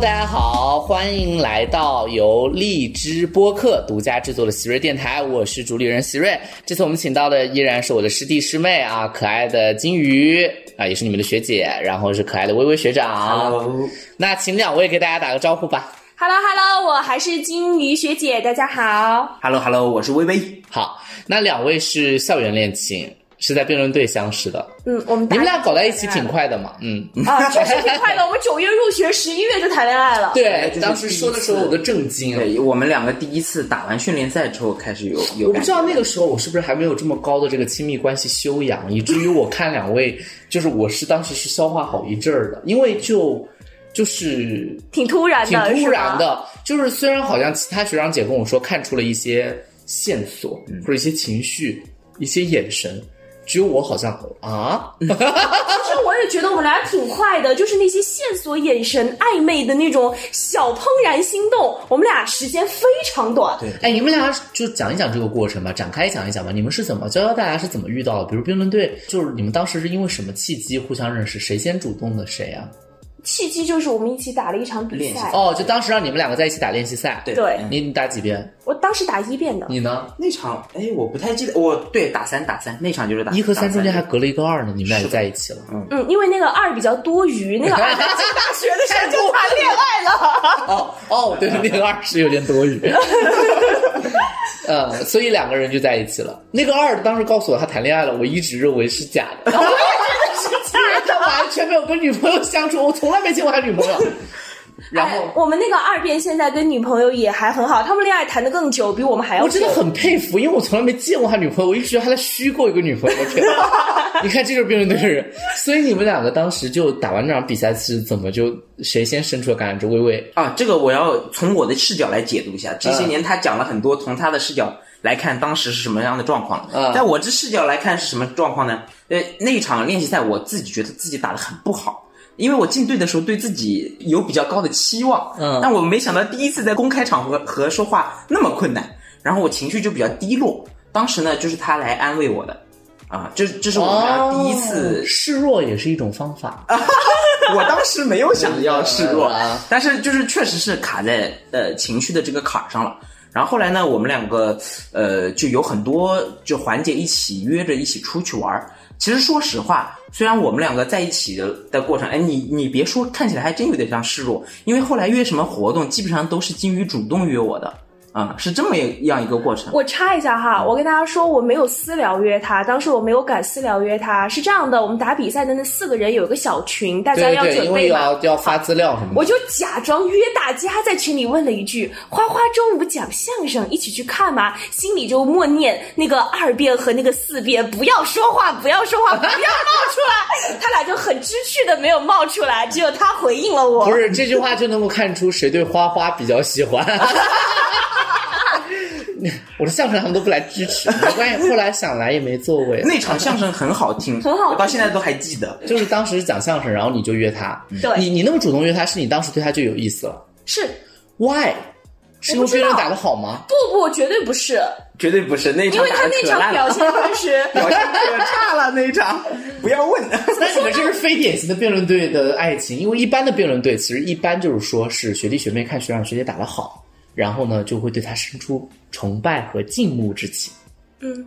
大家好，欢迎来到由荔枝播客独家制作的喜瑞电台，我是主理人喜瑞。这次我们请到的依然是我的师弟师妹啊，可爱的金鱼啊，也是你们的学姐，然后是可爱的微微学长。Hello 那请两位给大家打个招呼吧。Hello Hello，我还是金鱼学姐，大家好。Hello Hello，我是微微。好，那两位是校园恋情，是在辩论队相识的，嗯，我们你们俩搞在一起挺快的嘛？嗯，啊，确实挺快的。我们九月入学，十一月就谈恋爱了。对当时说的时候我都震惊了。对我们两个第一次打完训练赛之后开始有有，我不知道那个时候我是不是还没有这么高的这个亲密关系修养，以至于我看两位，就是我是当时是消化好一阵儿的，因为就就是挺突然的挺，突然。的，就是虽然好像其他学长姐跟我说看出了一些线索、嗯或者一些情绪、一些眼神，只有我好像啊，其实我也觉得我们俩挺快的，就是那些线索、眼神、暧昧的那种小怦然心动，我们俩时间非常短。对哎，你们俩就讲一讲这个过程吧，展开讲一讲吧。你们是怎么教教大家是怎么遇到的？比如辩论队，就是你们当时是因为什么契机互相认识？谁先主动的谁啊？契机就是我们一起打了一场比练习赛。哦，就当时让你们两个在一起打练习赛。对对你你打几遍？我当时打一遍的，你呢？那场，哎，我不太记得，我对打三打三那场就是打一和三中间还隔了一个二呢，你们俩就在一起了。嗯嗯，因为那个二比较多余，那个二在进大学的时候就谈恋爱了。哦哦，对，那个二是有点多余。呃，所以两个人就在一起了。那个二当时告诉我他谈恋爱了，我一直认为是假的。他完全没有跟女朋友相处，我从来没见过他女朋友。然后哎我们那个二辩现在跟女朋友也还很好，他们恋爱谈的更久，比我们还要久。我真的很佩服，因为我从来没见过他女朋友，我一直觉得他在虚构一个女朋友。我天，你看这就是辩论队的人。所以你们两个当时就打完这场比赛是怎么就谁先伸出了橄榄枝？微微啊，这个我要从我的视角来解读一下。这些嗯年他讲了很多，从他的视角来看当时是什么样的状况。嗯在我这视角来看是什么状况呢？呃，那一场练习赛我自己觉得自己打得很不好。因为我进队的时候对自己有比较高的期望，嗯但我没想到第一次在公开场合和说话那么困难，然后我情绪就比较低落。当时呢，就是他来安慰我的，啊，这这是我们俩第一次哦示弱也是一种方法。我当时没有想要示弱 啊，但是就是确实是卡在呃情绪的这个坎儿上了。然后后来呢，我们两个呃就有很多就环节一起约着一起出去玩儿。其实说实话，虽然我们两个在一起的的过程，哎，你你别说，看起来还真有点像示弱，因为后来约什么活动，基本上都是金鱼主动约我的，啊、是这么样一个过程。我插一下哈，我跟大家说，我没有私聊约他，当时我没有敢私聊约他。是这样的，我们打比赛的那四个人有一个小群，大家要对对，因为准备嘛。要要发资料什么的。我就假装约大家在群里问了一句：“花花中午讲相声，一起去看吗？”心里就默念那个二辩和那个四辩，不要说话，不要说话，不要冒出来。他俩就很知趣的没有冒出来，只有他回应了我。不是这句话就能够看出谁对花花比较喜欢。我的相声他们都不来支持，没关系，后来想来也没座位。那场相声很好听，很好我到现在都还记得。就是当时讲相声，然后你就约他，对你你那么主动约他，是你当时对他就有意思了是？Why？是因为别人打得好吗？不不，绝对不是，绝对不是那因场因为他那场表现确实。表现 可差了那一场，不要问。那你们这是非典型的辩论队的爱情，因为一般的辩论队其实一般就是说是学弟学妹看学长学姐打得好，然后呢就会对他生出崇拜和敬慕之情。嗯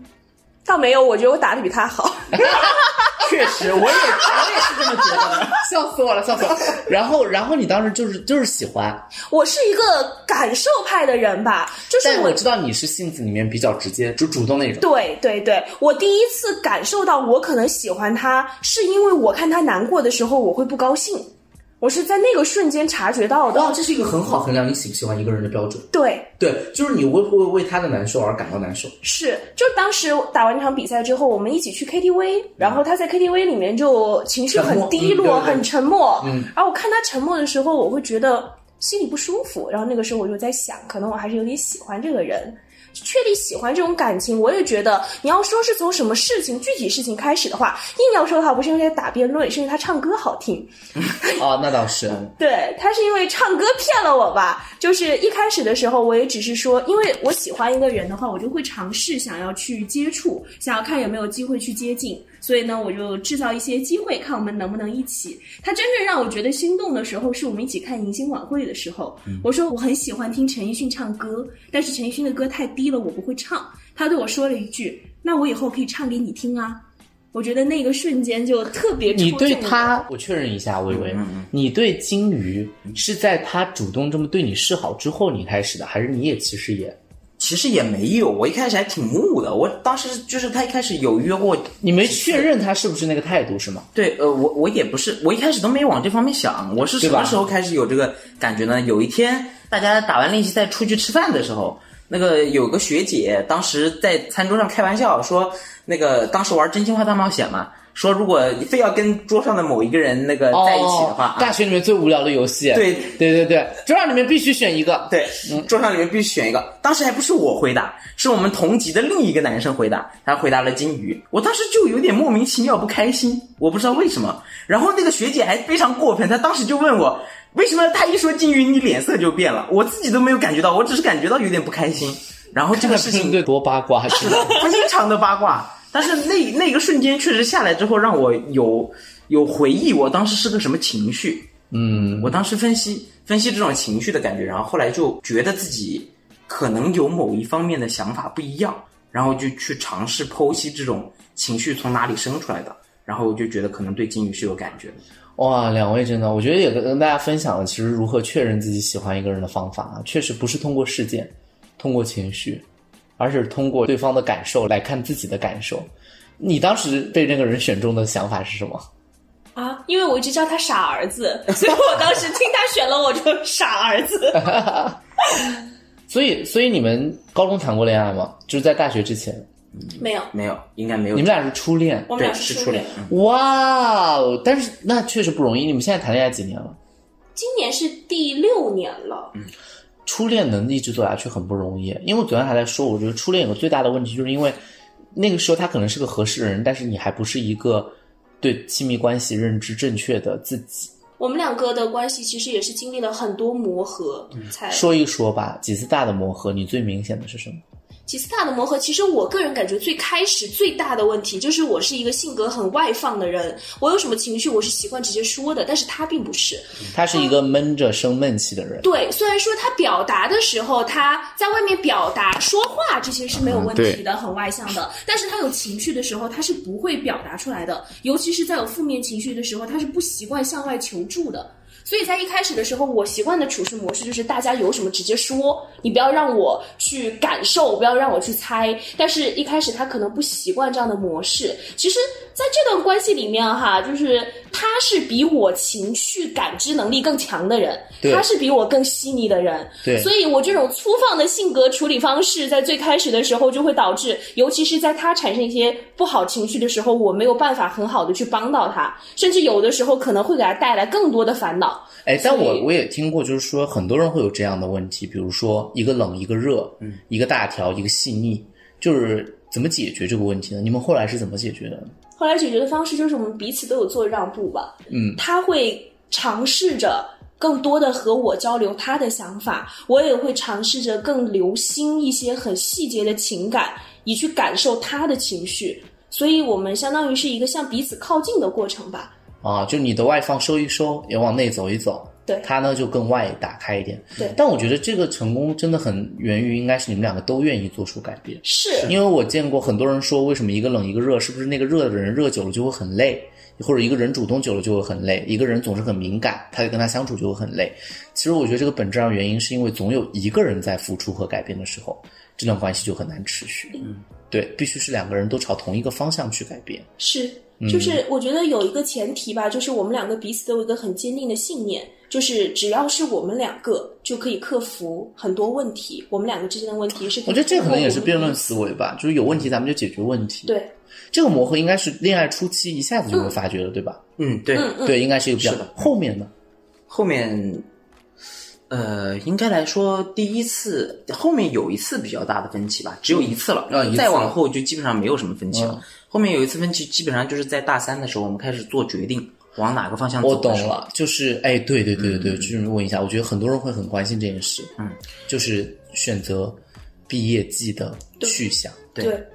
倒没有，我觉得我打的比他好。确实，我也我也是这么觉得的。笑死我了，笑死我了！然后，然后你当时就是就是喜欢，我是一个感受派的人吧，就是我知道你是性子里面比较直接、就主动那种。对对对，我第一次感受到我可能喜欢他，是因为我看他难过的时候，我会不高兴。我是在那个瞬间察觉到的。哇，这是一个很好衡量你喜不喜欢一个人的标准。对，对，就是你会不会为他的难受而感到难受？是，就当时打完这场比赛之后，我们一起去 KTV，然后他在 KTV 里面就情绪很低落，很沉默。嗯，然后我看他沉默的时候，我会觉得心里不舒服。然后那个时候我就在想，可能我还是有点喜欢这个人。确立喜欢这种感情，我也觉得你要说是从什么事情具体事情开始的话，硬要说的话，不是因为打辩论，是因为他唱歌好听。哦，那倒是。对他是因为唱歌骗了我吧？就是一开始的时候，我也只是说，因为我喜欢一个人的话，我就会尝试想要去接触，想要看有没有机会去接近。所以呢，我就制造一些机会，看我们能不能一起。他真正让我觉得心动的时候，是我们一起看迎新晚会的时候。我说我很喜欢听陈奕迅唱歌，但是陈奕迅的歌太低了，我不会唱。他对我说了一句：“那我以后可以唱给你听啊。”我觉得那个瞬间就特别。你对他，我确认一下，微微，你对金鱼是在他主动这么对你示好之后你开始的，还是你也其实也？其实也没有，我一开始还挺木的。我当时就是他一开始有约过，你没确认他是不是那个态度是吗？对，呃，我我也不是，我一开始都没往这方面想。我是什么时候开始有这个感觉呢？有一天大家打完练习赛出去吃饭的时候，那个有个学姐当时在餐桌上开玩笑说，那个当时玩真心话大冒险嘛。说，如果你非要跟桌上的某一个人那个在一起的话，大学里面最无聊的游戏，对对对对，桌上里面必须选一个，对，桌上里面必须选一个。当时还不是我回答，是我们同级的另一个男生回答，他回答了金鱼。我当时就有点莫名其妙不开心，我不知道为什么。然后那个学姐还非常过分，她当时就问我，为什么他一说金鱼你脸色就变了？我自己都没有感觉到，我只是感觉到有点不开心。然后这个事情 对多八卦，非常的八卦。但是那那个瞬间确实下来之后，让我有有回忆，我当时是个什么情绪？嗯，我当时分析分析这种情绪的感觉，然后后来就觉得自己可能有某一方面的想法不一样，然后就去尝试剖析这种情绪从哪里生出来的，然后我就觉得可能对金鱼是有感觉的。哇，两位真的，我觉得也跟大家分享了，其实如何确认自己喜欢一个人的方法啊，确实不是通过事件，通过情绪。而是通过对方的感受来看自己的感受。你当时被那个人选中的想法是什么？啊，因为我一直叫他傻儿子，所以我当时听他选了我就傻儿子。所以，所以你们高中谈过恋爱吗？就是在大学之前？没有，没有，应该没有。你们俩是初恋？我们俩是初恋。哇哦！但是那确实不容易。你们现在谈恋爱几年了？今年是第六年了。嗯。初恋能一直走下去很不容易，因为我昨天还在说，我觉得初恋有个最大的问题，就是因为那个时候他可能是个合适的人，但是你还不是一个对亲密关系认知正确的自己。我们两个的关系其实也是经历了很多磨合才说一说吧，几次大的磨合，你最明显的是什么？几次大的磨合，其实我个人感觉最开始最大的问题就是我是一个性格很外放的人，我有什么情绪我是习惯直接说的，但是他并不是，他是一个闷着生闷气的人。对，虽然说他表达的时候他在外面表达说话这些是没有问题的，很外向的，但是他有情绪的时候他是不会表达出来的，尤其是在有负面情绪的时候，他是不习惯向外求助的。所以在一开始的时候，我习惯的处事模式就是大家有什么直接说，你不要让我去感受，不要让我去猜。但是一开始他可能不习惯这样的模式。其实，在这段关系里面哈，就是他是比我情绪感知能力更强的人，他是比我更细腻的人。对，所以我这种粗放的性格处理方式，在最开始的时候就会导致，尤其是在他产生一些不好情绪的时候，我没有办法很好的去帮到他，甚至有的时候可能会给他带来更多的烦恼。哎，但我我也听过，就是说很多人会有这样的问题，比如说一个冷一个热，嗯，一个大条一个细腻，就是怎么解决这个问题呢？你们后来是怎么解决的？后来解决的方式就是我们彼此都有做让步吧，嗯，他会尝试着更多的和我交流他的想法，我也会尝试着更留心一些很细节的情感，以去感受他的情绪，所以我们相当于是一个向彼此靠近的过程吧。啊，就你的外放收一收，也往内走一走，对他呢就更外打开一点。对，但我觉得这个成功真的很源于应该是你们两个都愿意做出改变。是，因为我见过很多人说，为什么一个冷一个热，是不是那个热的人热久了就会很累，或者一个人主动久了就会很累，一个人总是很敏感，他就跟他相处就会很累。其实我觉得这个本质上原因是因为总有一个人在付出和改变的时候，这段关系就很难持续。嗯，对，必须是两个人都朝同一个方向去改变。是。就是我觉得有一个前提吧，就是我们两个彼此都有一个很坚定的信念，就是只要是我们两个就可以克服很多问题。我们两个之间的问题是，我觉得这可能也是辩论思维吧，就是有问题咱们就解决问题。对，这个磨合应该是恋爱初期一下子就会发觉了，对吧？嗯，对，对，应该是一个比较后面的，后面。呃，应该来说，第一次后面有一次比较大的分歧吧，只有一次了。再往后就基本上没有什么分歧了。嗯后面有一次分歧，基本上就是在大三的时候，我们开始做决定往哪个方向走。我懂。了，就是哎，对对对对对，就是问一下，我觉得很多人会很关心这件事，嗯，就是选择毕业季的去向。对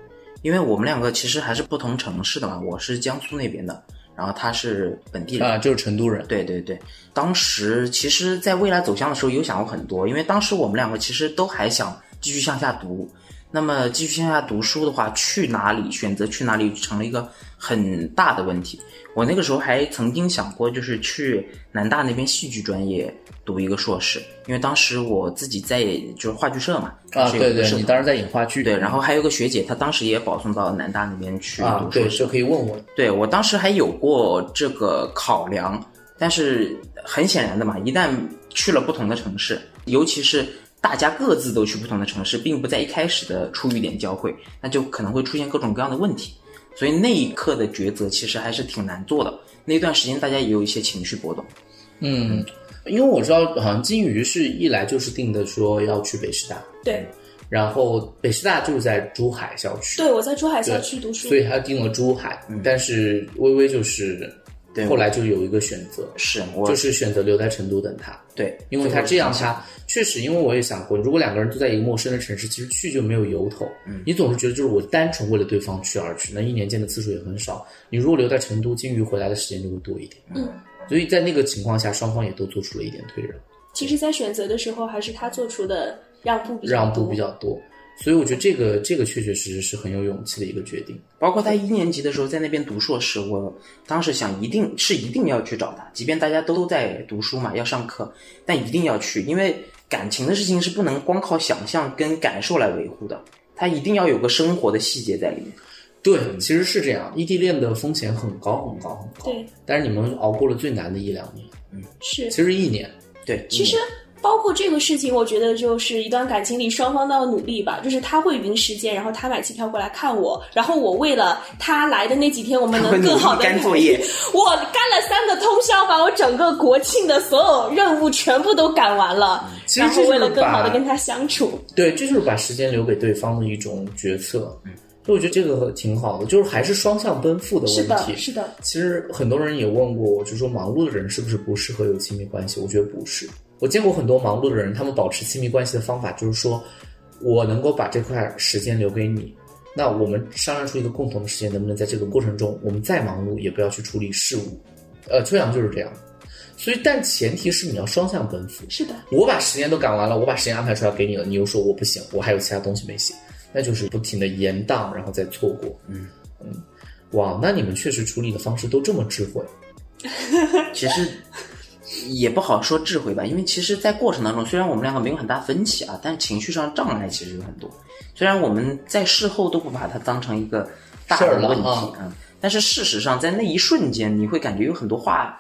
因为我们两个其实还是不同城市的嘛，我是江苏那边的，然后他是本地人。啊，就是成都人，对对对，当时其实，在未来走向的时候有想过很多，因为当时我们两个其实都还想继续向下读。那么继续向下读书的话，去哪里选择去哪里成了一个很大的问题。我那个时候还曾经想过，就是去南大那边戏剧专业读一个硕士，因为当时我自己在就是话剧社嘛，啊，对对，你当时在演话剧，对，然后还有个学姐，她当时也保送到南大那边去读硕士。这可以问我，对我当时还有过这个考量，但是很显然的嘛，一旦去了不同的城市，尤其是大家各自都去不同的城市，并不在一开始的出遇点交汇，那就可能会出现各种各样的问题。所以那一刻的抉择其实还是挺难做的。那段时间大家也有一些情绪波动。嗯，因为我知道好像金鱼是一来就是定的说要去北师大，对然后北师大就是在珠海校区，对，我在珠海校区读书所，以他定了珠海，但是微微就是对后来就有一个选择，是我就是选择留在成都等他。对，因为他这样，他确实，因为我也想过，如果两个人都在一个陌生的城市，其实去就没有由头。嗯，你总是觉得就是我单纯为了对方去而去，那一年见的次数也很少。你如果留在成都，金鱼回来的时间就会多一点。嗯，所以在那个情况下，双方也都做出了一点退让，其实，在选择的时候，还是他做出的让步比较让步比较多。所以我觉得这个这个确确实实是很有勇气的一个决定。包括他一年级的时候在那边读硕士，我当时想一定是一定要去找他，即便大家都在读书嘛，要上课，但一定要去，因为感情的事情是不能光靠想象跟感受来维护的，他一定要有个生活的细节在里面。对，其实是这样，异地恋的风险很高很高很高。对，但是你们熬过了最难的一两年，嗯是其实一年。对，其实包括这个事情，我觉得就是一段感情里双方都要努力吧。就是他会匀时间，然后他买机票过来看我，然后我为了他来的那几天，我们能 更好的干作业。我干了三个通宵，把我整个国庆的所有任务全部都赶完了，然后为了更好的跟他相处。对，这就是把时间留给对方的一种决策。嗯，所以我觉得这个挺好的，就是还是双向奔赴的，问题。是的，其实很多人也问过我，就说忙碌的人是不是不适合有亲密关系？我觉得不是。我见过很多忙碌的人，他们保持亲密关系的方法就是说，我能够把这块时间留给你，那我们商量出一个共同的时间，能不能在这个过程中，我们再忙碌也不要去处理事务。呃，秋阳就是这样。所以，但前提是你要双向奔赴。是的，我把时间都赶完了，我把时间安排出来给你了，你又说我不行，我还有其他东西没写，那就是不停的延宕，然后再错过。嗯嗯，哇，那你们确实处理的方式都这么智慧。其实也不好说智慧吧，因为其实，在过程当中，虽然我们两个没有很大分歧啊，但情绪上障碍其实有很多。虽然我们在事后都不把它当成一个大的问题啊啊，但是事实上，在那一瞬间，你会感觉有很多话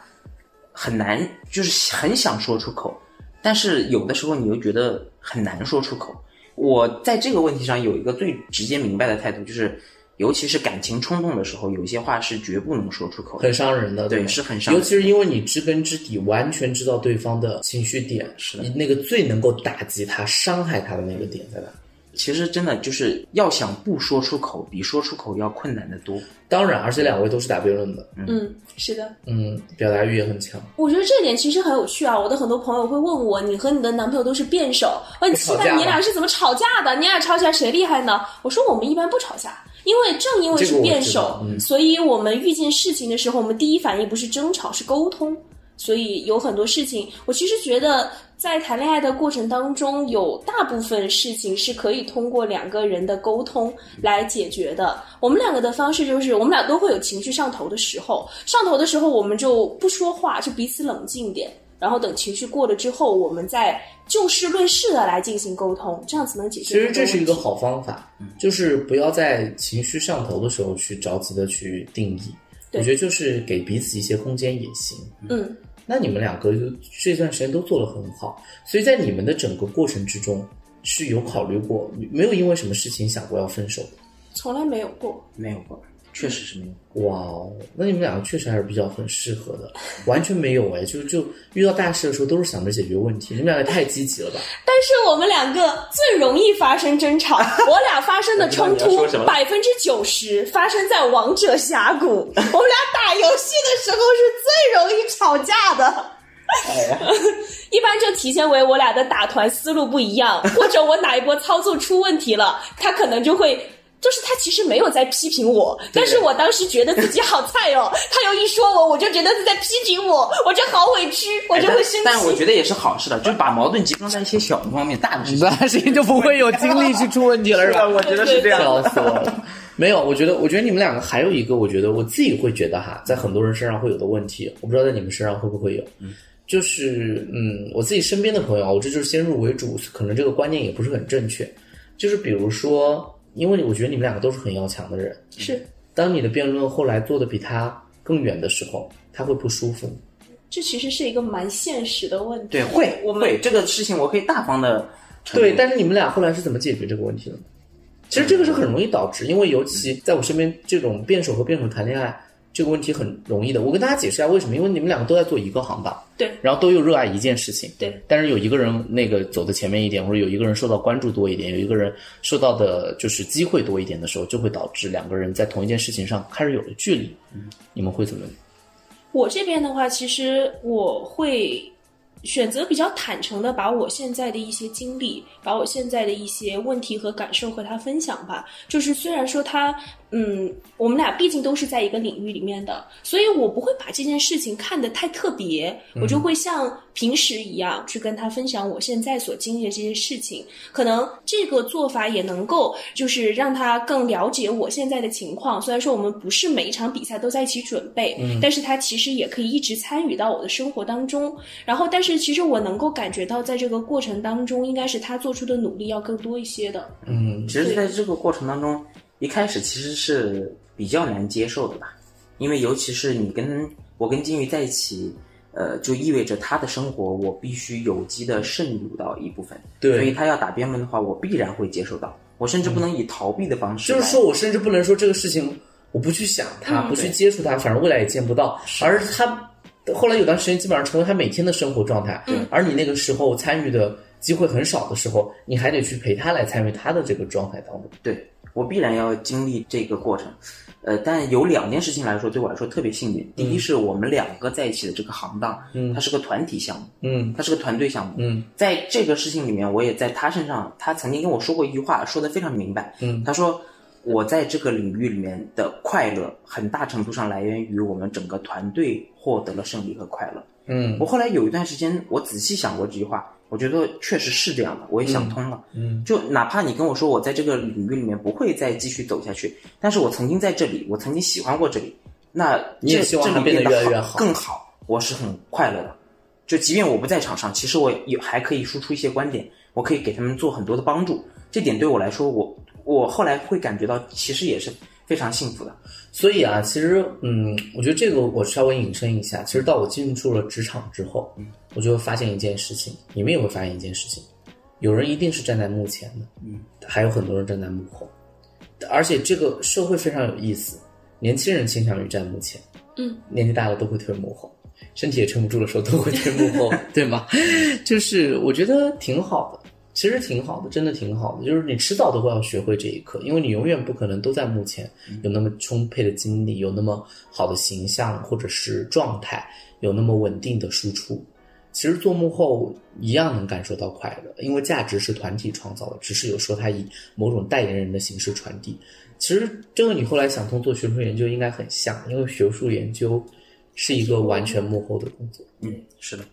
很难，就是很想说出口，但是有的时候你又觉得很难说出口。我在这个问题上有一个最直接明白的态度，就是尤其是感情冲动的时候，有些话是绝不能说出口的。很伤人的，对吗是很伤人尤其是因为你知根知底，完全知道对方的情绪点，是的你那个最能够打击他、伤害他的那个点在哪？其实真的就是要想不说出口，比说出口要困难的多。当然，而且两位都是打辩论的，嗯，是的。嗯，表达欲也很强。我觉得这点其实很有趣啊！我的很多朋友会问我，你和你的男朋友都是辩手，问期吵架吗待你俩是怎么吵架的？你俩吵起来谁厉害呢？我说我们一般不吵架，因为正因为是辩手所以我们遇见事情的时候，我们第一反应不是争吵，是沟通。所以有很多事情，我其实觉得在谈恋爱的过程当中，有大部分事情是可以通过两个人的沟通来解决的。我们两个的方式就是，我们俩都会有情绪上头的时候，上头的时候我们就不说话，就彼此冷静点，然后等情绪过了之后，我们再就事论事的来进行沟通，这样子能解决其实。这是一个好方法，就是不要在情绪上头的时候去着急的去定义。我觉得就是给彼此一些空间也行。嗯，那你们两个就这段时间都做得很好，所以在你们的整个过程之中是有考虑过，没有因为什么事情想过要分手的。从来没有过。没有过，确实是没有。哇哦，那你们两个确实还是比较很适合的，完全没有哎，就就遇到大事的时候都是想着解决问题，你们两个太积极了吧？但是我们两个最容易发生争吵，我俩发生的冲突百分之九十发生在王者峡谷。我们俩打游戏的时候是最容易吵架的。哎呀 一般就体现为我俩的打团思路不一样，或者我哪一波操作出问题了，他可能就会。就是他其实没有在批评我，但是我当时觉得自己好菜哦，他又一说我，我就觉得是在批评我，我就好委屈，我就会生气。但我觉得也是好事的，就是把矛盾集中在一些小的方面，大的事情。大的事情就不会有精力去出问题了，是吧？我觉得是这样笑死我了。没有，我觉得，我觉得你们两个还有一个，我觉得我自己会觉得哈，在很多人身上会有的问题，我不知道在你们身上会不会有。就是嗯，我自己身边的朋友啊，我这就是先入为主，可能这个观念也不是很正确。就是比如说，因为我觉得你们两个都是很要强的人，是，当你的辩论后来做的比他更远的时候，他会不舒服。这其实是一个蛮现实的问题。对，会我们会这个事情，我可以大方的对，但是你们俩后来是怎么解决这个问题的？其实这个是很容易导致，因为尤其在我身边，这种辩手和辩手谈恋爱这个问题很容易的。我跟大家解释一下为什么，因为你们两个都在做一个行当，对，然后都又热爱一件事情，对，但是有一个人那个走的前面一点，或者有一个人受到关注多一点，有一个人受到的就是机会多一点的时候，就会导致两个人在同一件事情上开始有了距离。嗯，你们会怎么？我这边的话，其实我会选择比较坦诚的把我现在的一些经历，把我现在的一些问题和感受和他分享吧。就是虽然说他，嗯，我们俩毕竟都是在一个领域里面的，所以我不会把这件事情看得太特别，我就会像平时一样去跟他分享我现在所经历的这些事情。可能这个做法也能够就是让他更了解我现在的情况。虽然说我们不是每一场比赛都在一起准备，但是他其实也可以一直参与到我的生活当中。然后，但是其实我能够感觉到，在这个过程当中，应该是他做出的努力要更多一些的。嗯，其实在这个过程当中，一开始其实是比较难接受的吧，因为尤其是你跟我跟金鱼在一起，呃，就意味着他的生活我必须有机的渗入到一部分，对。所以他要打辩论的话，我必然会接受到，我甚至不能以逃避的方式来，就是说我甚至不能说这个事情我不去想它，嗯不去接触它，反正未来也见不到，而他后来有段时间基本上成为他每天的生活状态。嗯而你那个时候参与的机会很少的时候，你还得去陪他来参与他的这个状态当中。对我必然要经历这个过程。呃，但有两件事情来说，对我来说特别幸运。第一是我们两个在一起的这个行当，嗯它是个团体项目，嗯它是个团队项目。嗯在这个事情里面，我也在他身上，他曾经跟我说过一句话，说的非常明白。嗯他说我在这个领域里面的快乐，很大程度上来源于我们整个团队获得了胜利和快乐。嗯我后来有一段时间，我仔细想过这句话，我觉得确实是这样的，我也想通了。嗯就哪怕你跟我说我在这个领域里面不会再继续走下去，但是我曾经在这里，我曾经喜欢过这里，那这你也希望这里它变得得越来越好更好，我是很快乐的。就即便我不在场上，其实我也还可以输出一些观点，我可以给他们做很多的帮助。这点对我来说，我我后来会感觉到，其实也是非常幸福的。所以啊，其实嗯，我觉得这个我稍微引申一下。其实到我进入了职场之后，嗯，我就会发现一件事情，你们也会发现一件事情，有人一定是站在幕前的，嗯，还有很多人站在幕后，而且这个社会非常有意思，年轻人倾向于站幕前，嗯，年纪大了都会退幕后，身体也撑不住的时候都会退幕后，对吗？就是我觉得挺好的。其实挺好的，真的挺好的。就是你迟早都会要学会这一课，因为你永远不可能都在幕前有那么充沛的精力，有那么好的形象或者是状态，有那么稳定的输出。其实做幕后一样能感受到快乐，因为价值是团体创造的，只是有时候它以某种代言人的形式传递。其实这个你后来想通做学术研究应该很像，因为学术研究是一个完全幕后的工作。嗯，是的。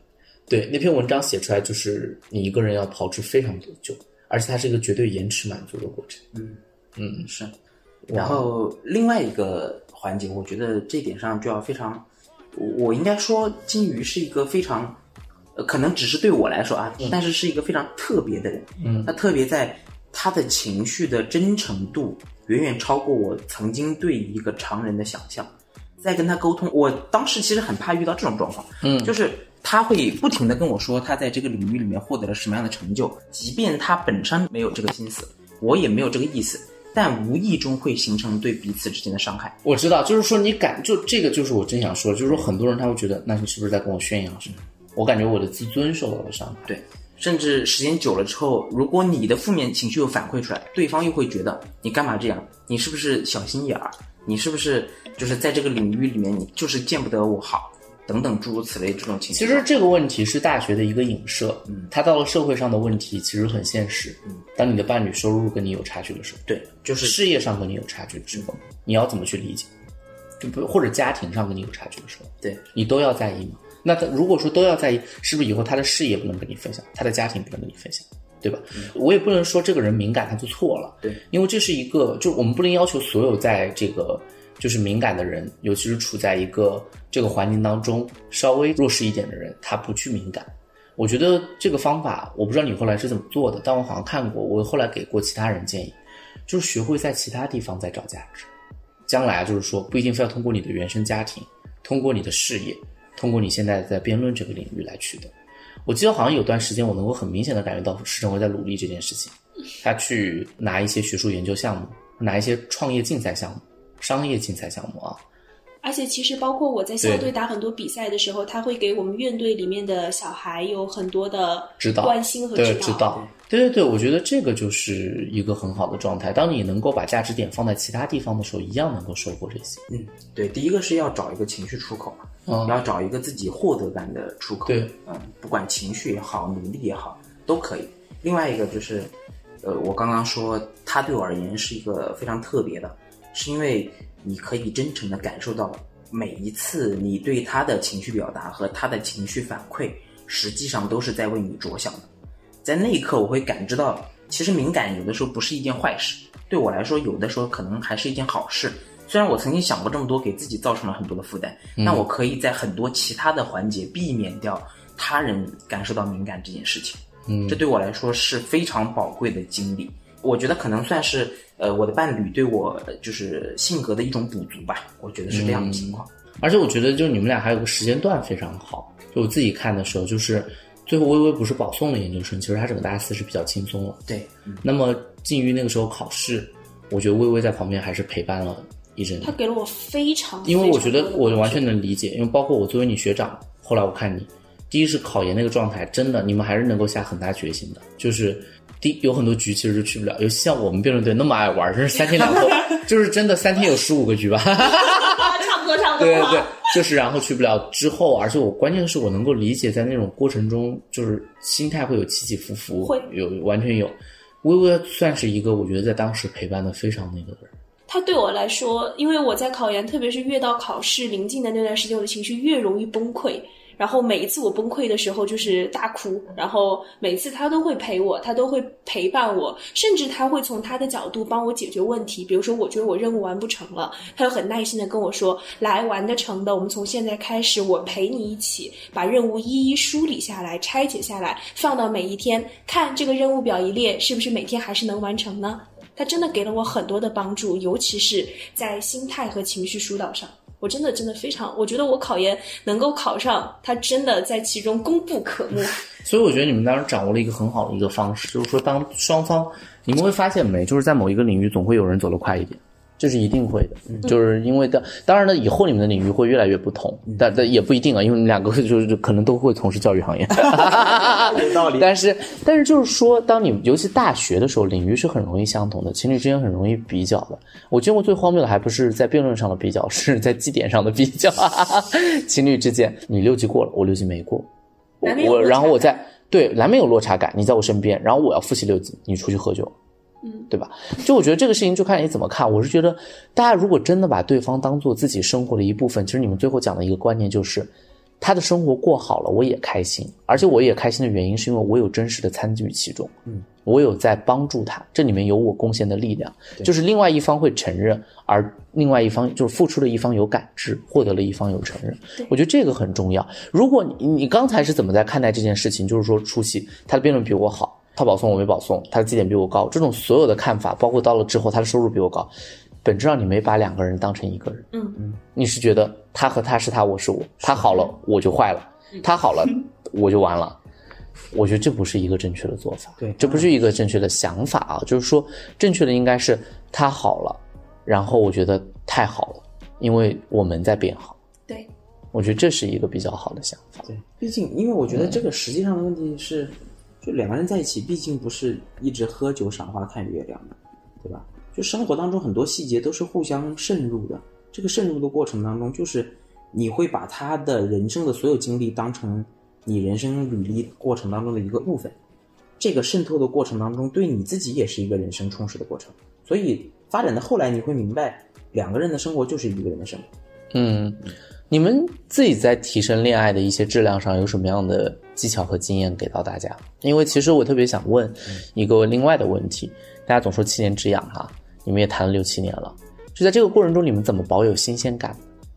对那篇文章写出来，就是你一个人要炮制非常多久，而且它是一个绝对延迟满足的过程。嗯嗯，是。然后另外一个环节，我觉得这点上就要非常，我我应该说金鱼是一个非常，呃，可能只是对我来说啊，但是是一个非常特别的人。嗯，他特别在他的情绪的真诚度远远超过我曾经对一个常人的想象。在跟他沟通，我当时其实很怕遇到这种状况，嗯就是他会不停的跟我说他在这个领域里面获得了什么样的成就，即便他本身没有这个心思，我也没有这个意思，但无意中会形成对彼此之间的伤害。我知道，就是说你感就这个就是我真想说，就是说很多人他会觉得，那你是不是在跟我炫耀什么？我感觉我的自尊受到了伤害。对，甚至时间久了之后，如果你的负面情绪又反馈出来，对方又会觉得你干嘛这样？你是不是小心眼儿？你是不是就是在这个领域里面你就是见不得我好？等等诸如此类这种情况。其实这个问题是大学的一个影射，嗯，它到了社会上的问题其实很现实，嗯，当你的伴侣收入跟你有差距的时候，对，就是事业上跟你有差距的时候，你要怎么去理解？就不或者家庭上跟你有差距的时候，对你都要在意吗？那他如果说都要在意，是不是以后他的事业不能跟你分享，他的家庭不能跟你分享，对吧？我也不能说这个人敏感他就错了，对，因为这是一个，就是我们不能要求所有在这个就是敏感的人，尤其是处在一个这个环境当中稍微弱势一点的人，他不去敏感。我觉得这个方法，我不知道你后来是怎么做的，但我好像看过，我后来给过其他人建议，就是学会在其他地方再找价值。将来啊，就是说不一定非要通过你的原生家庭，通过你的事业，通过你现在在辩论这个领域来取得。我记得好像有段时间，我能够很明显的感觉到施成辉在努力这件事情，他去拿一些学术研究项目，拿一些创业竞赛项目、商业竞赛项目啊。而且其实包括我在校队打很多比赛的时候，他会给我们院队里面的小孩有很多的指导、关心和指导。对对对，我觉得这个就是一个很好的状态。当你能够把价值点放在其他地方的时候，一样能够收获这些。嗯，对，第一个是要找一个情绪出口嘛，嗯要找一个自己获得感的出口。对，嗯，不管情绪也好，努力也好，都可以。另外一个就是，呃，我刚刚说他对我而言是一个非常特别的，是因为你可以真诚的感受到每一次你对他的情绪表达和他的情绪反馈，实际上都是在为你着想的。在那一刻，我会感知到，其实敏感有的时候不是一件坏事，对我来说，有的时候可能还是一件好事。虽然我曾经想过这么多，给自己造成了很多的负担，但我可以在很多其他的环节避免掉他人感受到敏感这件事情。嗯这对我来说是非常宝贵的经历。我觉得可能算是呃我的伴侣对我就是性格的一种补足吧，我觉得是这样的情况。而且我觉得，就你们俩还有个时间段非常好。就我自己看的时候，就是最后微微不是保送了研究生，其实他整个大四是比较轻松了。对，嗯那么近于那个时候考试，我觉得微微在旁边还是陪伴了一阵子他。给了我非常，因为我觉得我完全能理解，因为包括我作为你学长，后来我看你，第一是考研那个状态，真的你们还是能够下很大决心的，就是。第有很多局其实就去不了，尤其像我们辩论队那么爱玩，真是三天两头，就是真的三天有十五个局吧。啊，差不多差不多。对对对，就是然后去不了之后，而且我关键是我能够理解，在那种过程中，就是心态会有起起伏伏，会有完全有。微微算是一个我觉得在当时陪伴的非常那个的人。他对我来说，因为我在考研，特别是越到考试临近的那段时间，我的情绪越容易崩溃。然后每一次我崩溃的时候，就是大哭。然后每次他都会陪我，他都会陪伴我，甚至他会从他的角度帮我解决问题。比如说，我觉得我任务完不成了，他就很耐心的跟我说：“来，完得成的，我们从现在开始，我陪你一起把任务一一梳理下来、拆解下来，放到每一天，看这个任务表一列，是不是每天还是能完成呢？”他真的给了我很多的帮助，尤其是在心态和情绪疏导上，我真的真的非常，我觉得我考研能够考上，他真的在其中功不可没。所以我觉得你们当时掌握了一个很好的一个方式，就是说当双方，你们会发现没，就是在某一个领域总会有人走得快一点。这是一定会的，就是因为当，当然了，以后你们的领域会越来越不同，但但也不一定啊，因为你们两个就是可能都会从事教育行业，有道理。但是但是就是说，当你尤其大学的时候，领域是很容易相同的，情侣之间很容易比较的。我见过最荒谬的还不是在辩论上的比较，是在绩点上的比较。情侣之间，你六级过了，我六级没过，我然后我在对难免有落差感，你在我身边，然后我要复习六级，你出去喝酒，嗯，对吧？就我觉得这个事情就看你怎么看。我是觉得大家如果真的把对方当做自己生活的一部分，其实你们最后讲的一个观念就是，他的生活过好了，我也开心，而且我也开心的原因是因为我有真实的参与其中，嗯，我有在帮助他，这里面有我贡献的力量，就是另外一方会承认，而另外一方就是付出的一方有感知，获得了一方有承认。我觉得这个很重要。如果你你刚才是怎么在看待这件事情？就是说出席他的辩论比我好，他保送我没保送，他的绩点比我高，这种所有的看法，包括到了之后他的收入比我高，本质上你没把两个人当成一个人，嗯嗯，你是觉得他和他是他，我是我，他好了我就坏了，他好了我就完了。我觉得这不是一个正确的做法，对这不是一个正确的想法啊。就是说，正确的应该是他好了，然后我觉得太好了，因为我们在变好。对，我觉得这是一个比较好的想法。对，毕竟因为我觉得这个实际上的问题是，就两个人在一起，毕竟不是一直喝酒赏花看月亮的，对吧？就生活当中很多细节都是互相渗入的，这个渗入的过程当中，就是你会把他的人生的所有经历当成你人生履历过程当中的一个部分，这个渗透的过程当中，对你自己也是一个人生充实的过程。所以发展到后来，你会明白，两个人的生活就是一个人的生活。嗯，你们自己在提升恋爱的一些质量上有什么样的技巧和经验给到大家？因为其实我特别想问一个另外的问题，大家总说七年之痒哈，你们也谈了六七年了，就在这个过程中，你们怎么保有新鲜感？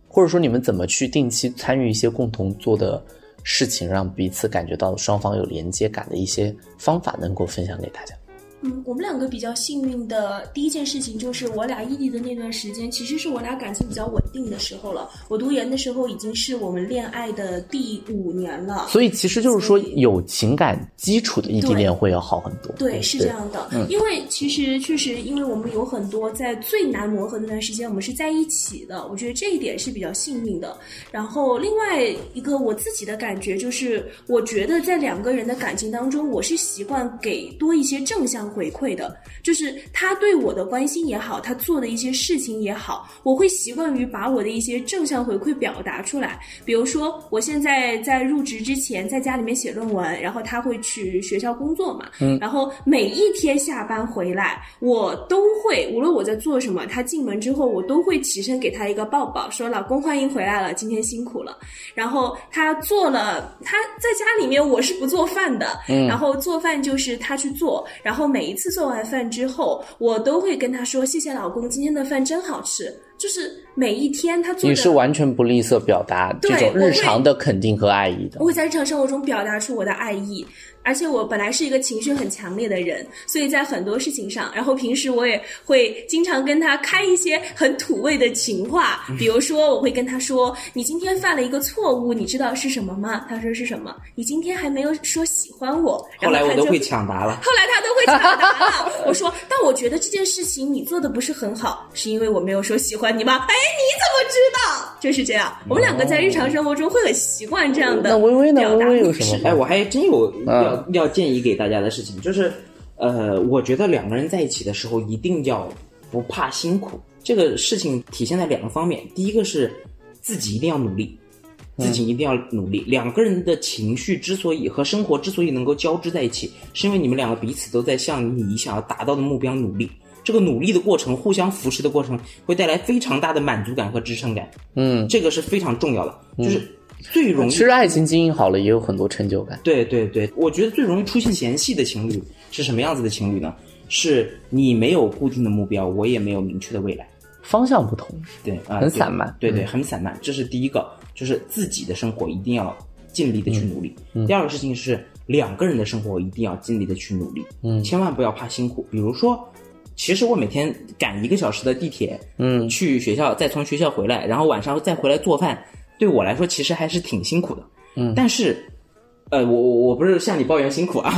或者说你们怎么去定期参与一些共同做的事情，让彼此感觉到双方有连接感的一些方法，能够分享给大家？嗯，我们两个比较幸运的第一件事情就是，我俩异地的那段时间，其实是我俩感情比较稳定的时候了。我读研的时候已经是我们恋爱的第五年了。所以其实就是说有情感基础的异地恋会要好很多。对，是这样的，因为其实确实，因为我们有很多在最难磨合的那段时间，我们是在一起的，我觉得这一点是比较幸运的。然后另外一个我自己的感觉就是，我觉得在两个人的感情当中，我是习惯给多一些正向回馈的，就是他对我的关心也好，他做的一些事情也好，我会习惯于把我的一些正向回馈表达出来。比如说，我现在在入职之前，在家里面写论文，然后他会去学校工作嘛，嗯，然后每一天下班回来，我都会，无论我在做什么，他进门之后，我都会起身给他一个抱抱，说老公欢迎回来了，今天辛苦了。然后他做了，他在家里面我是不做饭的，嗯，然后做饭就是他去做，然后每一次做完饭之后，我都会跟他说谢谢老公，今天的饭真好吃。就是每一天他做的，你是完全不吝啬表达这种日常的肯定和爱意的我。会在日常生活中表达出我的爱意，而且我本来是一个情绪很强烈的人，所以在很多事情上，然后平时我也会经常跟他开一些很土味的情话，比如说我会跟他说：“你今天犯了一个错误，你知道是什么吗？”他说是什么？你今天还没有说喜欢我，然后他就后来我都会抢答了。后来他都会抢答了。我说，但我觉得这件事情你做的不是很好，是因为我没有说喜欢你吗？哎，你怎么知道？就是这样，我们两个在日常生活中会很习惯这样的那微微呢？表达微微有方式什么？哎，我还真有嗯要、要建议给大家的事情，就是，呃，我觉得两个人在一起的时候一定要不怕辛苦。这个事情体现在两个方面，第一个是自己一定要努力，自己一定要努力。两个人的情绪之所以和生活之所以能够交织在一起，是因为你们两个彼此都在向你想要达到的目标努力。这个努力的过程，互相扶持的过程，会带来非常大的满足感和支撑感。嗯，这个是非常重要的，就是最容易其实爱情经营好了，也有很多成就感。对对对，我觉得最容易出现嫌隙的情侣是什么样子的情侣呢？是你没有固定的目标，我也没有明确的未来。方向不同，对啊，对很散漫对对，很散漫。这是第一个，就是自己的生活一定要尽力的去努力。第二个事情是两个人的生活一定要尽力的去努力，嗯，千万不要怕辛苦。比如说，其实我每天赶一个小时的地铁，嗯，去学校，再从学校回来，然后晚上再回来做饭，对我来说其实还是挺辛苦的。嗯，但是，呃，我我我不是向你抱怨辛苦啊，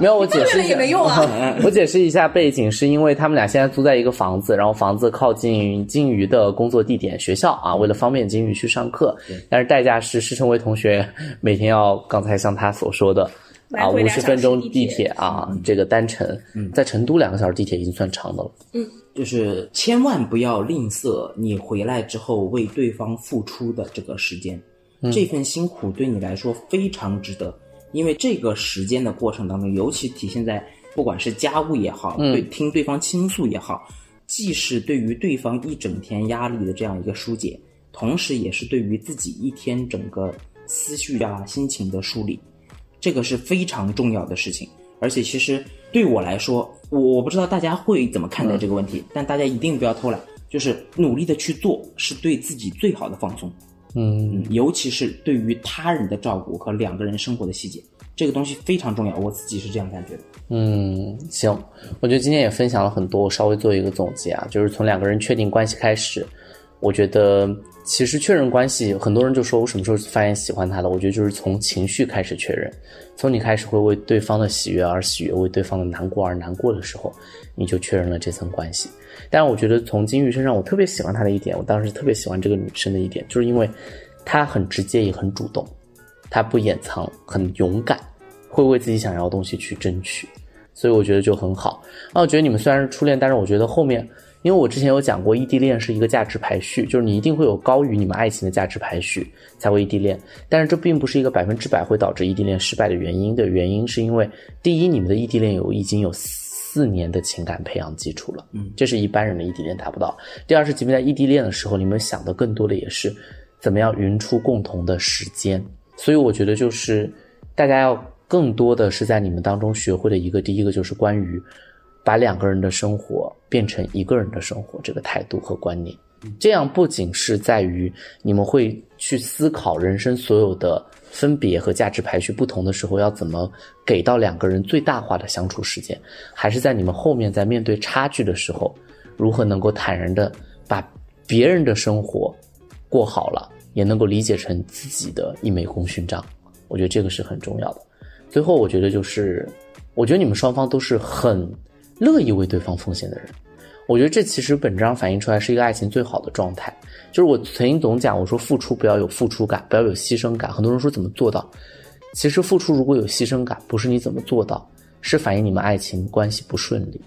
没有，我解释一下也没用啊。我解释一下背景，是因为他们俩现在租在一个房子，然后房子靠近金鱼的工作地点学校啊，为了方便金鱼去上课，但是代价是师承威同学每天要刚才像他所说的啊五十分钟地铁啊，这个单程，在成都两个小时地铁已经算长的了。就是千万不要吝啬你回来之后为对方付出的这个时间，这份辛苦对你来说非常值得，因为这个时间的过程当中，尤其体现在不管是家务也好，对听对方倾诉也好，既是对于对方一整天压力的这样一个疏解，同时也是对于自己一天整个思绪啊心情的梳理。这个是非常重要的事情。而且其实对我来说，我我不知道大家会怎么看待这个问题，但大家一定不要偷懒，就是努力的去做，是对自己最好的放松。嗯，尤其是对于他人的照顾和两个人生活的细节，这个东西非常重要。我自己是这样感觉的。嗯，行，我觉得今天也分享了很多，我稍微做一个总结啊，就是从两个人确定关系开始，我觉得其实确认关系，很多人就说我什么时候发现喜欢他了？我觉得就是从情绪开始确认，从你开始会为对方的喜悦而喜悦，为对方的难过而难过的时候，你就确认了这层关系。但是我觉得从金玉身上，我特别喜欢她的一点，我当时特别喜欢这个女生的一点，就是因为她很直接也很主动，她不掩藏，很勇敢，会为自己想要的东西去争取，所以我觉得就很好。那我觉得你们虽然是初恋，但是我觉得后面，因为我之前有讲过，异地恋是一个价值排序，就是你一定会有高于你们爱情的价值排序才会异地恋，但是这并不是一个百分之百会导致异地恋失败的原因的原因，是因为第一，你们的异地恋有已经有四年的情感培养基础了，嗯，这是一般人的异地恋达不到。第二是，即便在异地恋的时候，你们想的更多的也是怎么样匀出共同的时间，所以我觉得就是大家要更多的是在你们当中学会的一个，第一个就是关于把两个人的生活变成一个人的生活这个态度和观念。这样不仅是在于你们会去思考人生所有的分别和价值排序不同的时候，要怎么给到两个人最大化的相处时间，还是在你们后面在面对差距的时候，如何能够坦然的把别人的生活过好了，也能够理解成自己的一枚功勋章。我觉得这个是很重要的。最后，我觉得就是，我觉得你们双方都是很乐意为对方奉献的人。我觉得这其实本质上反映出来是一个爱情最好的状态。就是我曾经总讲，我说付出不要有付出感，不要有牺牲感。很多人说怎么做到？其实付出如果有牺牲感，不是你怎么做到，是反映你们爱情关系不顺利。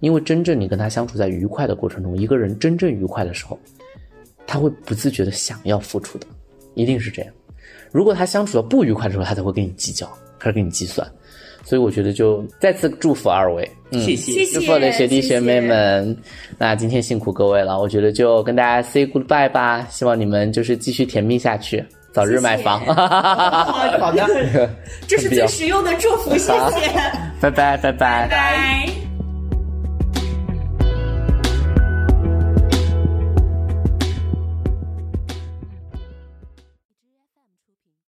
因为真正你跟他相处在愉快的过程中，一个人真正愉快的时候，他会不自觉的想要付出的，一定是这样。如果他相处到不愉快的时候，他才会跟你计较，开始跟你计算。所以我觉得就再次祝福二位，谢谢谢谢祝福我的学弟学妹们。那今天辛苦各位了，我觉得就跟大家 say goodbye 吧。希望你们就是继续甜蜜下去，早日买房。好的。这是最实用的祝福，谢谢，拜拜拜拜拜。拜。